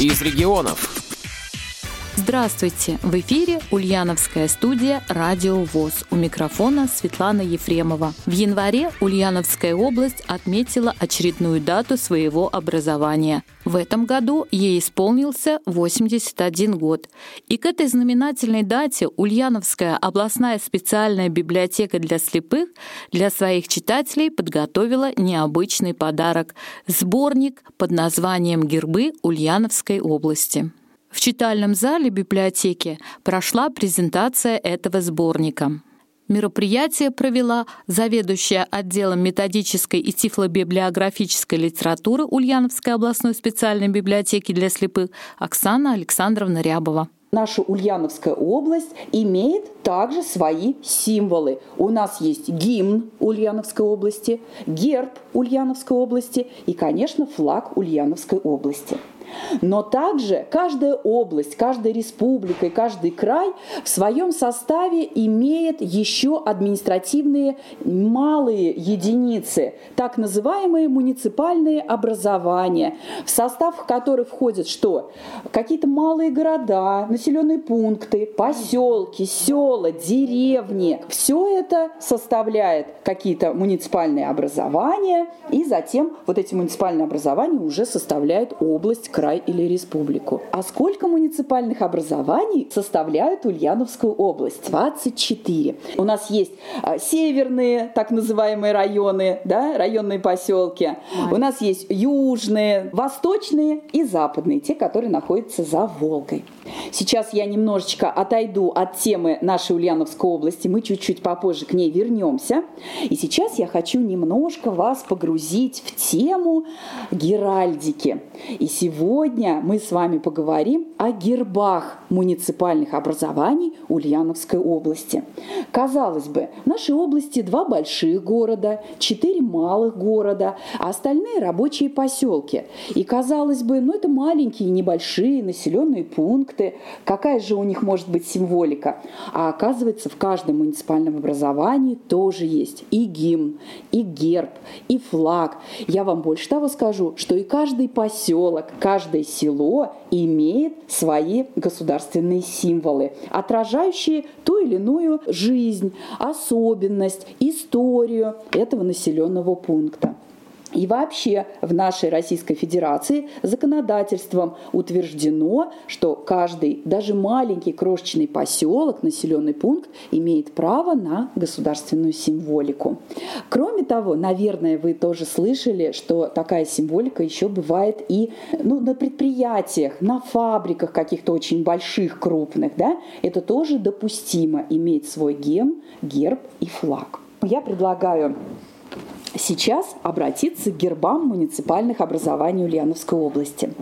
из регионов. Здравствуйте! В эфире Ульяновская студия «Радио ВОЗ». У микрофона Светлана Ефремова. В январе Ульяновская область отметила очередную дату своего образования. В этом году ей исполнился 81 год. И к этой знаменательной дате Ульяновская областная специальная библиотека для слепых для своих читателей подготовила необычный подарок – сборник под названием «Гербы Ульяновской области». В читальном зале библиотеки прошла презентация этого сборника. Мероприятие провела заведующая отделом методической и тифлобиблиографической литературы Ульяновской областной специальной библиотеки для слепых Оксана Александровна Рябова наша Ульяновская область имеет также свои символы. У нас есть гимн Ульяновской области, герб Ульяновской области и, конечно, флаг Ульяновской области. Но также каждая область, каждая республика и каждый край в своем составе имеет еще административные малые единицы, так называемые муниципальные образования, в состав которых входят что? Какие-то малые города, населенные пункты, поселки, села, деревни. Все это составляет какие-то муниципальные образования, и затем вот эти муниципальные образования уже составляют область, край или республику. А сколько муниципальных образований составляют Ульяновскую область? 24. У нас есть а, северные, так называемые районы, да, районные поселки. У нас есть южные, восточные и западные, те, которые находятся за Волгой. Сейчас я немножечко отойду от темы нашей Ульяновской области, мы чуть-чуть попозже к ней вернемся. И сейчас я хочу немножко вас погрузить в тему геральдики. И сегодня мы с вами поговорим о гербах муниципальных образований Ульяновской области. Казалось бы, в нашей области два больших города, четыре малых города, а остальные рабочие поселки. И казалось бы, ну это маленькие, небольшие населенные пункты, какая же у них может быть символика. А оказывается, в каждом муниципальном образовании тоже есть и гимн, и герб, и флаг. Я вам больше того скажу, что и каждый поселок, каждое село имеет свои государственные символы, отражающие ту или иную жизнь, особенность, историю этого населенного пункта. И вообще в нашей Российской Федерации законодательством утверждено, что каждый, даже маленький крошечный поселок, населенный пункт имеет право на государственную символику. Кроме того, наверное, вы тоже слышали, что такая символика еще бывает и ну, на предприятиях, на фабриках каких-то очень больших, крупных. Да? Это тоже допустимо иметь свой гем, герб и флаг. Я предлагаю сейчас обратиться к гербам муниципальных образований Ульяновской области.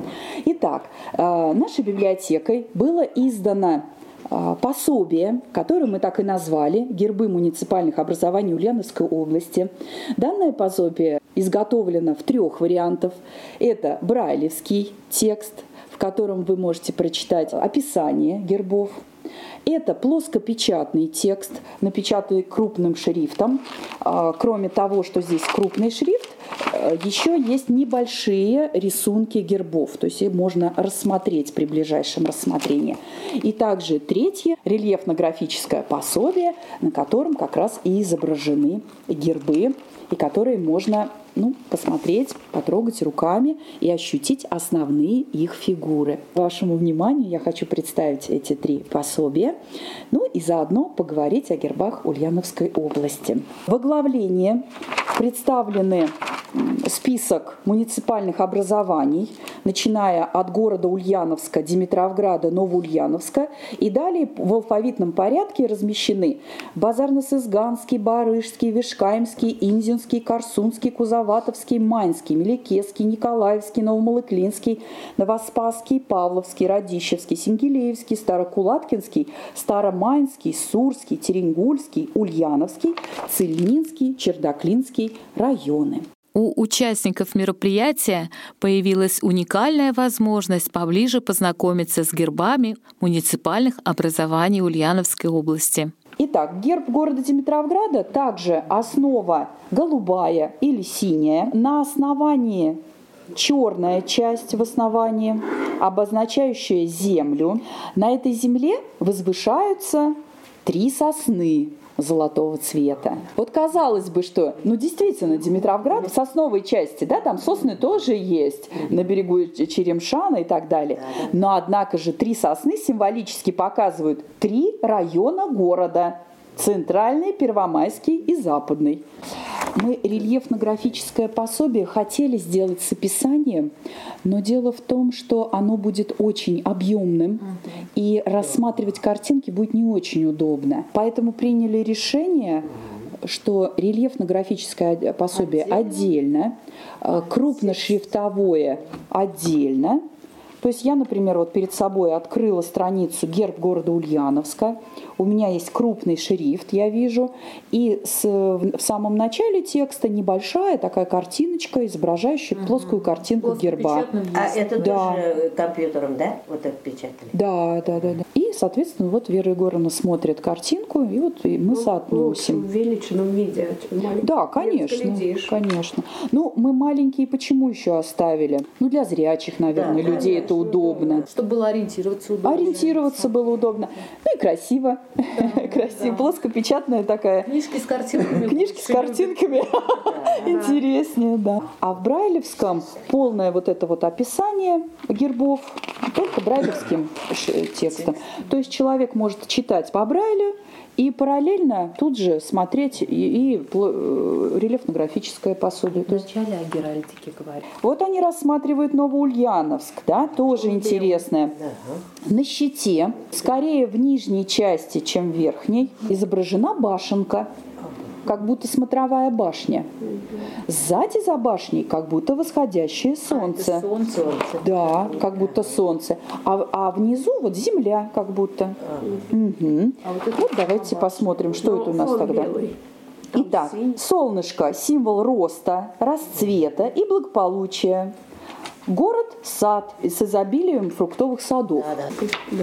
Итак, э, нашей библиотекой было издано э, пособие, которое мы так и назвали «Гербы муниципальных образований Ульяновской области». Данное пособие изготовлено в трех вариантах. Это брайлевский текст, в котором вы можете прочитать описание гербов, это плоскопечатный текст, напечатанный крупным шрифтом. А, кроме того, что здесь крупный шрифт, э, еще есть небольшие рисунки гербов, то есть их можно рассмотреть при ближайшем рассмотрении. И также третье рельефно-графическое пособие, на котором как раз и изображены гербы, и которые можно ну, посмотреть, потрогать руками и ощутить основные их фигуры. Вашему вниманию я хочу представить эти три пособия, ну и заодно поговорить о гербах Ульяновской области. В оглавлении представлены список муниципальных образований, начиная от города Ульяновска, Димитровграда, Новоульяновска. И далее в алфавитном порядке размещены Базарно-Сызганский, Барышский, Вишкаемский, Инзинский, Корсунский, Кузоватовский, Маньский, Меликесский, Николаевский, Новомалыклинский, Новоспасский, Павловский, Радищевский, Сингелеевский, Старокулаткинский, Старомайнский, Сурский, Теренгульский, Ульяновский, Цельнинский, Чердаклинский районы. У участников мероприятия появилась уникальная возможность поближе познакомиться с гербами муниципальных образований Ульяновской области. Итак, герб города Димитровграда также основа голубая или синяя. На основании черная часть в основании, обозначающая землю. На этой земле возвышаются три сосны золотого цвета. Вот казалось бы, что, ну действительно, Димитровград в сосновой части, да, там сосны тоже есть на берегу Черемшана и так далее. Но однако же три сосны символически показывают три района города. Центральный, Первомайский и Западный. Мы рельефно-графическое пособие хотели сделать с описанием, но дело в том, что оно будет очень объемным, и рассматривать картинки будет не очень удобно. Поэтому приняли решение что рельефно-графическое пособие отдельно, отдельно крупношрифтовое отдельно, то есть я, например, вот перед собой открыла страницу герб города Ульяновска. У меня есть крупный шрифт, я вижу. И с, в самом начале текста небольшая такая картиночка, изображающая угу. плоскую картинку герба. А это да. тоже компьютером, да? Вот это печатали? Да, да, да, да. И, соответственно, вот Вера Егоровна смотрит картинку, и вот мы ну, соотносим. В увеличенном виде. Да, конечно. Конечно. Ну, мы маленькие почему еще оставили? Ну, для зрячих, наверное, да, людей это удобно. Чтобы было ориентироваться удобно. Ориентироваться было удобно. Ну и красиво. Да, красиво. Да. Плоскопечатная такая. Книжки с картинками. Книжки с картинками. Интереснее, да. А в Брайлевском полное вот это вот описание гербов только брайлевским текстом. То есть человек может читать по Брайлю, и параллельно тут же смотреть и, и э, рельефно-графическое пособие. Вначале о геральдике говорят. Вот они рассматривают Новоульяновск, да, тоже интересное. Да. На щите, скорее в нижней части, чем в верхней, изображена башенка как будто смотровая башня. Сзади за башней как будто восходящее солнце. А, солнце. Да, как будто солнце. А, а внизу вот земля как будто. А. Угу. А вот, вот давайте посмотрим, что Но это у нас тогда. Белый. Итак, солнышко – символ роста, расцвета и благополучия. Город – сад с изобилием фруктовых садов. Да, да.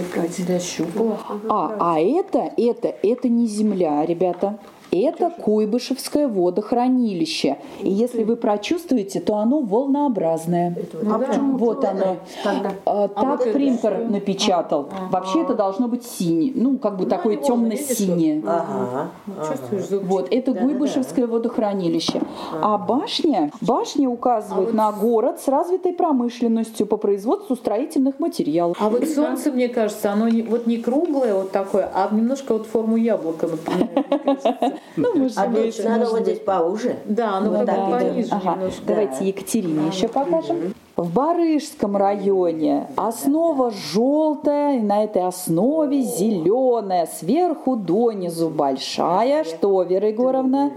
А, а это, это, это не земля, ребята. Это Куйбышевское водохранилище. И если вы прочувствуете, то оно волнообразное. Ну, а почему вот оно. Тогда. А, так а принтер вот напечатал. А, Вообще это должно быть синий. Ну, как бы ну, такое темно-синее. Ага. Чувствуешь Вот, это да, Гуйбышевское да, водохранилище. А башня, башня указывает а вот... на город с развитой промышленностью по производству строительных материалов. А вот солнце, мне кажется, оно не, вот не круглое вот такое, а немножко вот форму яблока, например, Ну, может а быть, надо вот здесь поуже. Да, ну вот так пониже немножко. Давайте Екатерине еще покажем. В Барышском районе основа желтая, и на этой основе зеленая, сверху донизу большая. Что, Вера Егоровна?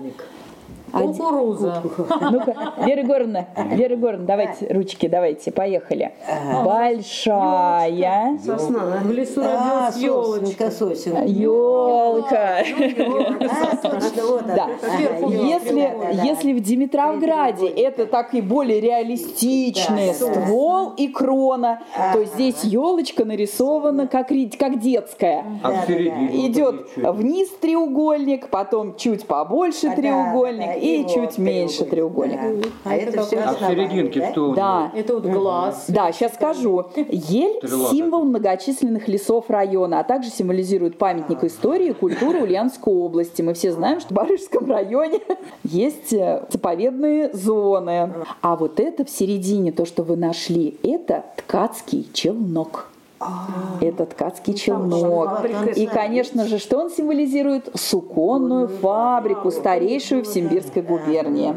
Кукуруза. Ну-ка, Вера Егоровна, Вера Егоровна, давайте ручки, давайте, поехали. Большая. Сосна. В лесу родилась елочка. Елка. Да. Если, если в Димитровграде это так и более реалистичный ствол и крона, то здесь елочка нарисована как, как детская. Идет вниз треугольник, потом чуть побольше треугольник и чуть меньше треугольник. А, это все а в серединке что? Да. Это вот глаз. Да, сейчас скажу. Ель – символ многочисленных лесов района, а также символизирует памятник истории и культуры Ульяновской области. Мы все знаем, что в Барышском районе есть э, заповедные зоны. А вот это в середине, то, что вы нашли, это ткацкий челнок. Это ткацкий челнок. И, конечно же, что он символизирует? Суконную фабрику, старейшую в Симбирской губернии.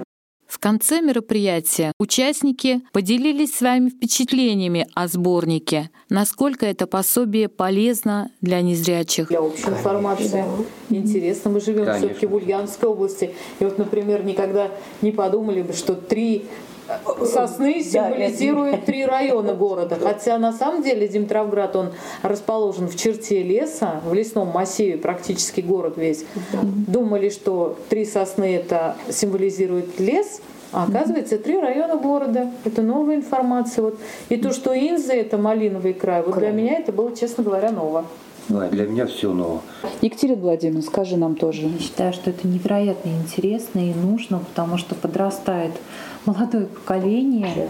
В конце мероприятия участники поделились своими впечатлениями о сборнике, насколько это пособие полезно для незрячих. Для общей информации. Интересно, мы живем все-таки в Ульяновской области. И вот, например, никогда не подумали бы, что три сосны символизируют три района города. Хотя на самом деле Димитровград, он расположен в черте леса, в лесном массиве, практически город весь. Думали, что три сосны это символизирует лес, а оказывается, три района города. Это новая информация. Вот. И то, что Инза это малиновый край, вот для меня это было, честно говоря, ново. Для меня все ново. Екатерина Владимировна, скажи нам тоже. Я считаю, что это невероятно интересно и нужно, потому что подрастает молодое поколение.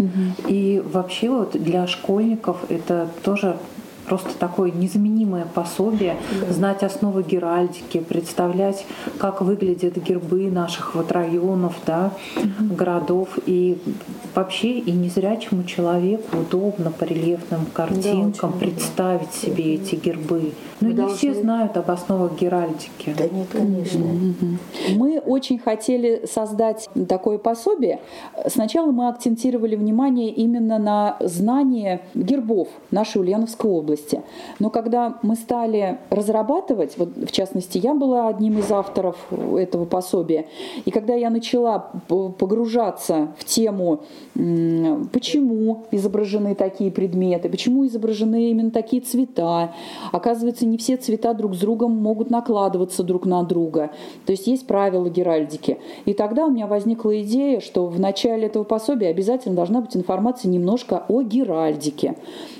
И вообще вот для школьников это тоже просто такое незаменимое пособие, да. знать основы геральдики, представлять, как выглядят гербы наших вот районов, да, угу. городов. И вообще и незрячему человеку удобно по рельефным картинкам да, представить удобно. себе эти гербы. Но Мы не должны... все знают об основах геральдики. Да нет, конечно. Угу. Мы очень хотели создать такое пособие. Сначала мы акцентировали внимание именно на знание гербов нашей Ульяновской области области. Но когда мы стали разрабатывать, вот в частности, я была одним из авторов этого пособия, и когда я начала погружаться в тему, почему изображены такие предметы, почему изображены именно такие цвета, оказывается, не все цвета друг с другом могут накладываться друг на друга. То есть есть правила геральдики. И тогда у меня возникла идея, что в начале этого пособия обязательно должна быть информация немножко о геральдике.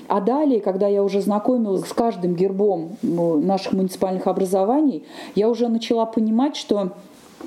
А далее, когда я уже знакомилась с каждым гербом ну, наших муниципальных образований, я уже начала понимать, что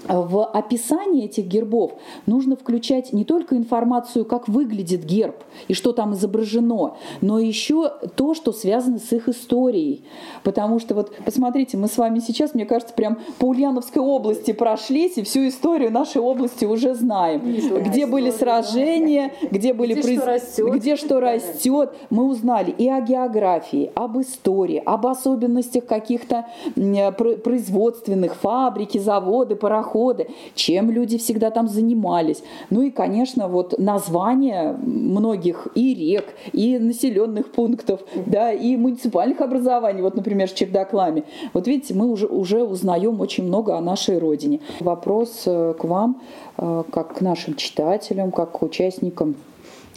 в описании этих гербов нужно включать не только информацию, как выглядит герб и что там изображено, но еще то, что связано с их историей. Потому что вот посмотрите, мы с вами сейчас, мне кажется, прям по Ульяновской области прошлись и всю историю нашей области уже знаем. где были сражения, где были где, произ... что растет. где что растет. Мы узнали и о географии, об истории, об особенностях каких-то производственных фабрики, заводы, пароходы доходы, чем люди всегда там занимались. Ну и, конечно, вот названия многих и рек, и населенных пунктов, да, и муниципальных образований, вот, например, с Чердаклами. Вот видите, мы уже, уже узнаем очень много о нашей родине. Вопрос э, к вам, э, как к нашим читателям, как к участникам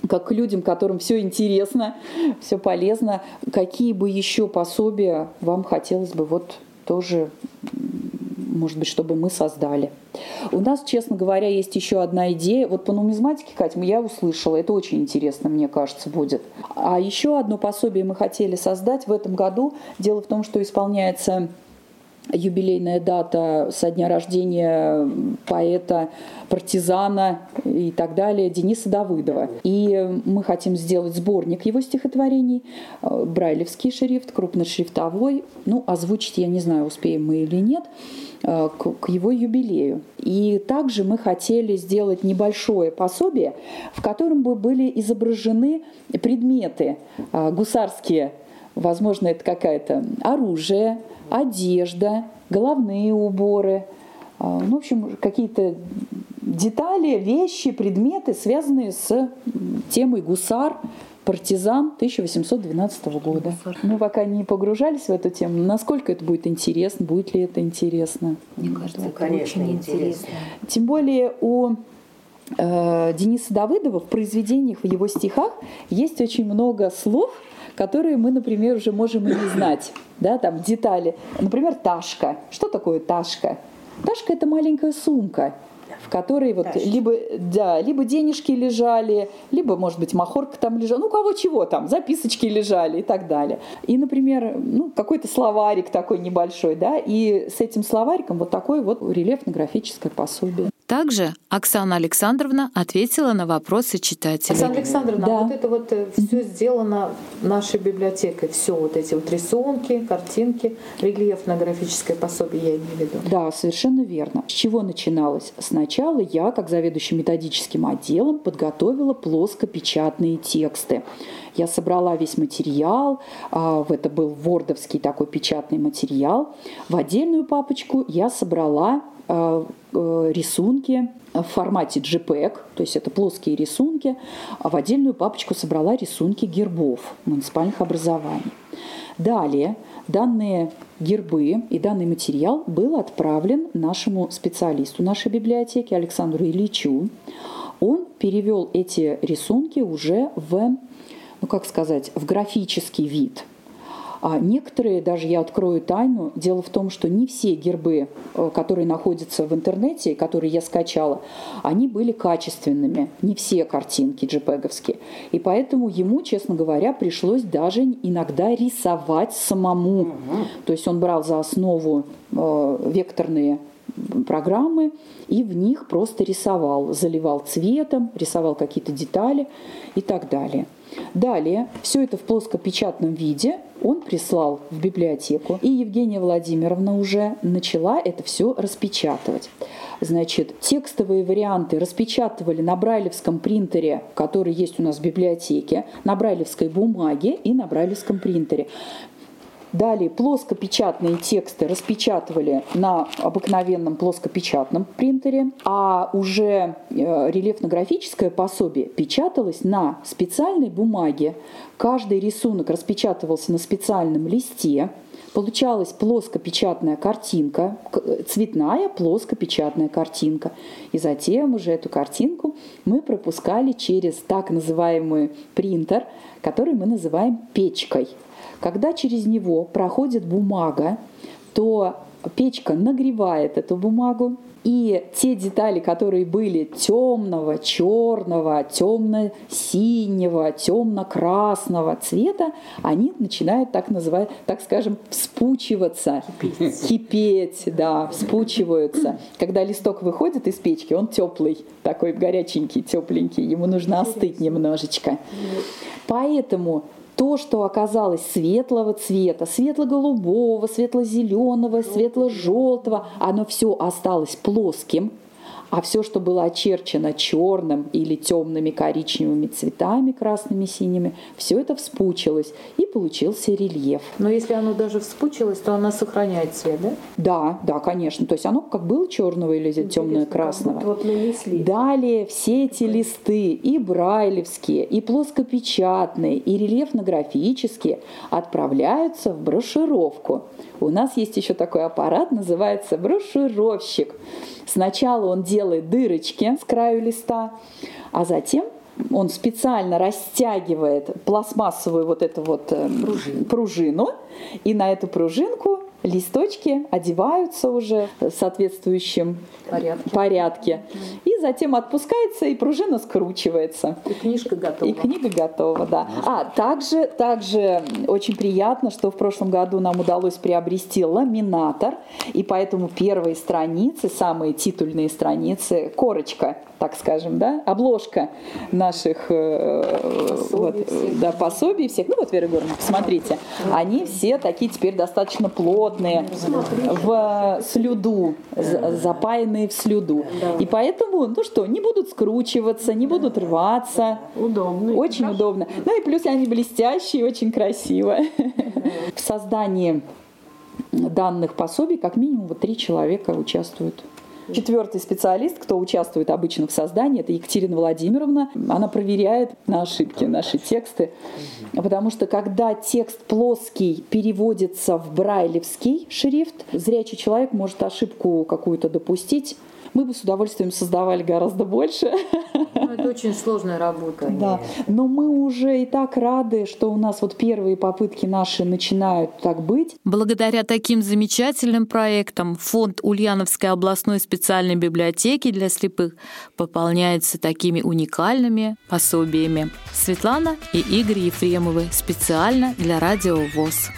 как к людям, которым все интересно, все полезно, какие бы еще пособия вам хотелось бы вот тоже может быть, чтобы мы создали. У нас, честно говоря, есть еще одна идея. Вот по нумизматике, Катя, я услышала, это очень интересно, мне кажется, будет. А еще одно пособие мы хотели создать в этом году. Дело в том, что исполняется юбилейная дата со дня рождения поэта, партизана и так далее Дениса Давыдова. И мы хотим сделать сборник его стихотворений, э, брайлевский шрифт, крупношрифтовой. Ну, озвучить я не знаю, успеем мы или нет э, к его юбилею. И также мы хотели сделать небольшое пособие, в котором бы были изображены предметы э, гусарские, возможно, это какая-то оружие, одежда, головные уборы, а, ну, в общем, какие-то детали, вещи, предметы, связанные с темой гусар, партизан 1812 года. Мы пока не погружались в эту тему. Насколько это будет интересно, будет ли это интересно? Мне кажется, это конечно, очень интересно. интересно. Тем более у э, Дениса Давыдова в произведениях, в его стихах есть очень много слов, которые мы, например, уже можем и не знать. Да, там детали. Например, ташка. Что такое ташка? Ташка – это маленькая сумка, в которой вот либо, да, либо денежки лежали, либо, может быть, махорка там лежала, ну, у кого чего там, записочки лежали и так далее. И, например, ну, какой-то словарик такой небольшой, да, и с этим словариком вот такое вот рельефно-графическое пособие. Также Оксана Александровна ответила на вопросы читателей. Оксана Александровна, да. вот это вот э, все сделано нашей библиотекой, все вот эти вот рисунки, картинки, рельефно-графическое пособие, я имею в виду. Да, совершенно верно. С чего начиналось? Сначала я, как заведующий методическим отделом, подготовила плоскопечатные тексты. Я собрала весь материал, а, это был вордовский такой печатный материал. В отдельную папочку я собрала а, рисунки в формате JPEG, то есть это плоские рисунки, а в отдельную папочку собрала рисунки гербов муниципальных образований. Далее данные гербы и данный материал был отправлен нашему специалисту нашей библиотеки Александру Ильичу. Он перевел эти рисунки уже в, ну как сказать, в графический вид – а некоторые, даже я открою тайну, дело в том, что не все гербы, э, которые находятся в интернете, которые я скачала, они были качественными, не все картинки джпеговские. И поэтому ему, честно говоря, пришлось даже иногда рисовать самому. Угу. То есть он брал за основу э, векторные программы и в них просто рисовал, заливал цветом, рисовал какие-то детали и так далее. Далее, все это в плоскопечатном виде он прислал в библиотеку, и Евгения Владимировна уже начала это все распечатывать. Значит, текстовые варианты распечатывали на брайлевском принтере, который есть у нас в библиотеке, на брайлевской бумаге и на брайлевском принтере. Далее плоскопечатные тексты распечатывали на обыкновенном плоскопечатном принтере, а уже э, рельефно-графическое пособие печаталось на специальной бумаге. Каждый рисунок распечатывался на специальном листе. Получалась плоскопечатная картинка, цветная плоскопечатная картинка. И затем уже эту картинку мы пропускали через так называемый принтер, который мы называем печкой – когда через него проходит бумага, то печка нагревает эту бумагу, и те детали, которые были темного, черного, темно-синего, темно-красного цвета, они начинают, так называть, так скажем, вспучиваться, кипеть, кипеть да, вспучиваются. Когда листок выходит из печки, он теплый, такой горяченький, тепленький, ему нужно остыть немножечко. Поэтому то, что оказалось светлого цвета, светло-голубого, светло-зеленого, светло-желтого, оно все осталось плоским, а все, что было очерчено черным или темными коричневыми цветами, красными, синими, все это вспучилось и получился рельеф. Но если оно даже вспучилось, то оно сохраняет цвет, да? Да, да, конечно. То есть оно как было черного или темное красного. Вот нанесли. Далее все эти листы и брайлевские, и плоскопечатные, и рельефно-графические отправляются в брошюровку. У нас есть еще такой аппарат, называется брошюровщик. Сначала он делает дырочки с краю листа, а затем он специально растягивает пластмассовую вот эту вот э, пружину. пружину, и на эту пружинку листочки одеваются уже в соответствующем порядке. порядке. И затем отпускается, и пружина скручивается. И книжка готова. И книга готова, да. А, также, также очень приятно, что в прошлом году нам удалось приобрести ламинатор, и поэтому первые страницы, самые титульные страницы, корочка так скажем, да, обложка наших э, пособий, вот, всех. Да, пособий всех. Ну вот, Вера Егоровна, посмотрите, они все такие теперь достаточно плотные, в слюду, запаянные в слюду. И поэтому, ну что, не будут скручиваться, не будут рваться. Удобно. Очень удобно. Ну и плюс они блестящие, очень красиво. В создании данных пособий как минимум вот три человека участвуют. Четвертый специалист, кто участвует обычно в создании, это Екатерина Владимировна. Она проверяет на ошибки наши тексты. Потому что когда текст плоский переводится в брайлевский шрифт, зрячий человек может ошибку какую-то допустить мы бы с удовольствием создавали гораздо больше. Это очень сложная работа. Да, но мы уже и так рады, что у нас вот первые попытки наши начинают так быть. Благодаря таким замечательным проектам фонд Ульяновской областной специальной библиотеки для слепых пополняется такими уникальными пособиями. Светлана и Игорь Ефремовы специально для Радио ВОЗ.